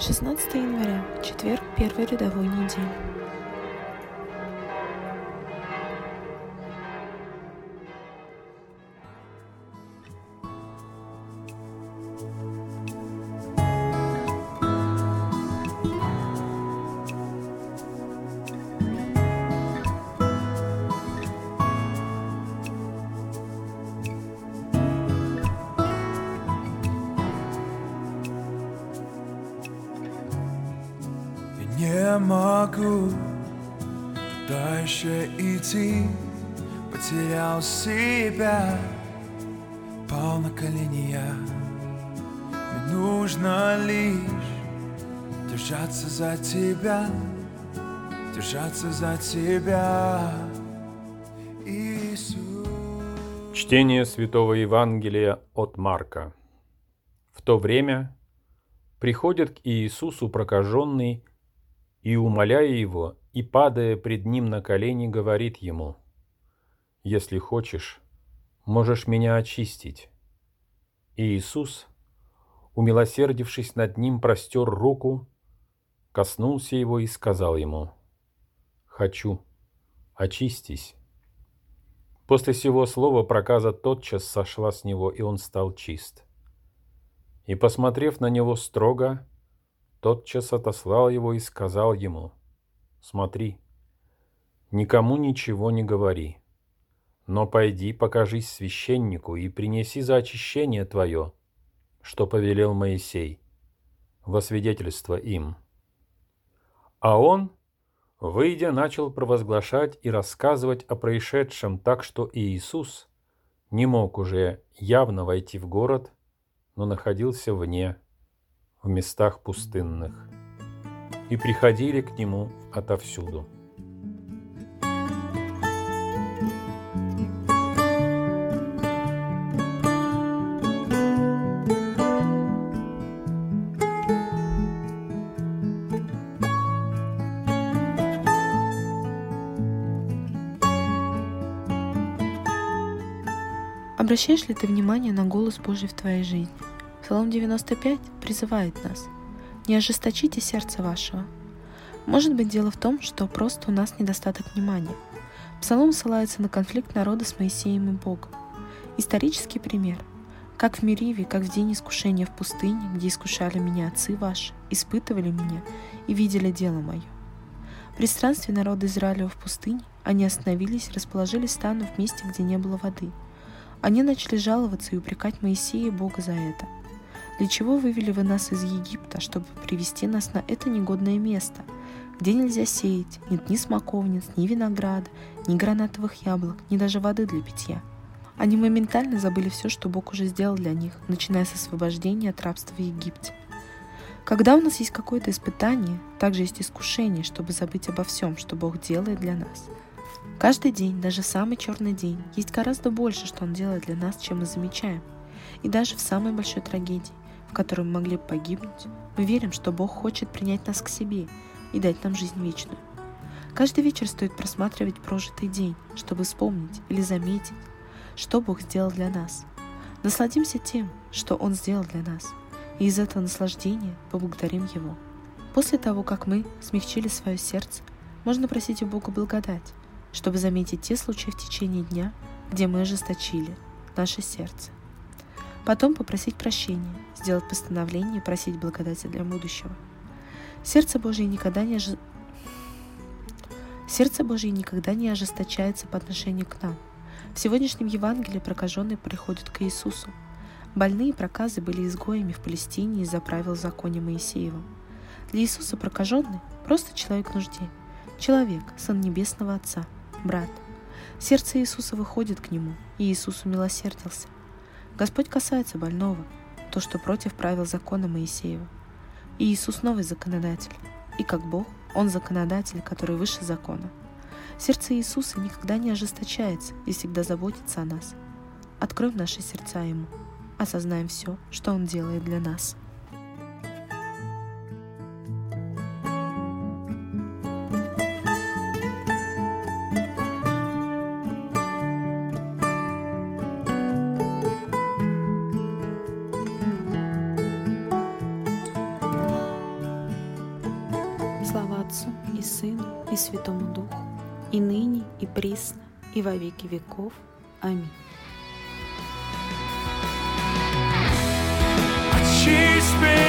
16 января, четверг первой рядовой недели. Не могу дальше идти. Потерял себя. Пал на колени я. Мне нужно лишь Держаться за тебя Держаться за тебя. Иисус. Чтение Святого Евангелия от Марка. В то время приходит к Иисусу прокаженный и, умоляя его, и, падая пред ним на колени, говорит ему, «Если хочешь, можешь меня очистить». И Иисус, умилосердившись над ним, простер руку, коснулся его и сказал ему, «Хочу, очистись». После сего слова проказа тотчас сошла с него, и он стал чист. И, посмотрев на него строго, тотчас отослал его и сказал ему, «Смотри, никому ничего не говори, но пойди покажись священнику и принеси за очищение твое, что повелел Моисей, во свидетельство им». А он, выйдя, начал провозглашать и рассказывать о происшедшем так, что Иисус не мог уже явно войти в город, но находился вне в местах пустынных, и приходили к нему отовсюду. Обращаешь ли ты внимание на голос Божий в твоей жизни? Псалом 95 призывает нас «Не ожесточите сердце вашего». Может быть, дело в том, что просто у нас недостаток внимания. Псалом ссылается на конфликт народа с Моисеем и Богом. Исторический пример. Как в Мериве, как в день искушения в пустыне, где искушали меня отцы ваши, испытывали меня и видели дело мое. При странстве народа Израилева в пустыне они остановились и расположили стану в месте, где не было воды. Они начали жаловаться и упрекать Моисея и Бога за это – для чего вывели вы нас из Египта, чтобы привести нас на это негодное место, где нельзя сеять, нет ни смоковниц, ни винограда, ни гранатовых яблок, ни даже воды для питья? Они моментально забыли все, что Бог уже сделал для них, начиная с освобождения от рабства в Египте. Когда у нас есть какое-то испытание, также есть искушение, чтобы забыть обо всем, что Бог делает для нас. Каждый день, даже самый черный день, есть гораздо больше, что Он делает для нас, чем мы замечаем. И даже в самой большой трагедии в которой мы могли погибнуть, мы верим, что Бог хочет принять нас к себе и дать нам жизнь вечную. Каждый вечер стоит просматривать прожитый день, чтобы вспомнить или заметить, что Бог сделал для нас. Насладимся тем, что Он сделал для нас, и из этого наслаждения поблагодарим Его. После того, как мы смягчили свое сердце, можно просить у Бога благодать, чтобы заметить те случаи в течение дня, где мы ожесточили наше сердце. Потом попросить прощения, сделать постановление и просить благодати для будущего. Сердце Божие никогда не ожи... Сердце Божие никогда не ожесточается по отношению к нам. В сегодняшнем Евангелии прокаженные приходят к Иисусу. Больные проказы были изгоями в Палестине из-за правил законе Моисеева. Для Иисуса прокаженный – просто человек в нужде. Человек, сын Небесного Отца, брат. Сердце Иисуса выходит к нему, и Иисус умилосердился. Господь касается больного, то, что против правил закона Моисеева. И Иисус новый законодатель. И как Бог, Он законодатель, который выше закона. Сердце Иисуса никогда не ожесточается и всегда заботится о нас. Откроем наши сердца Ему, осознаем все, что Он делает для нас. Отцу и Сыну и Святому Духу, и ныне, и присно, и во веки веков. Аминь. Меня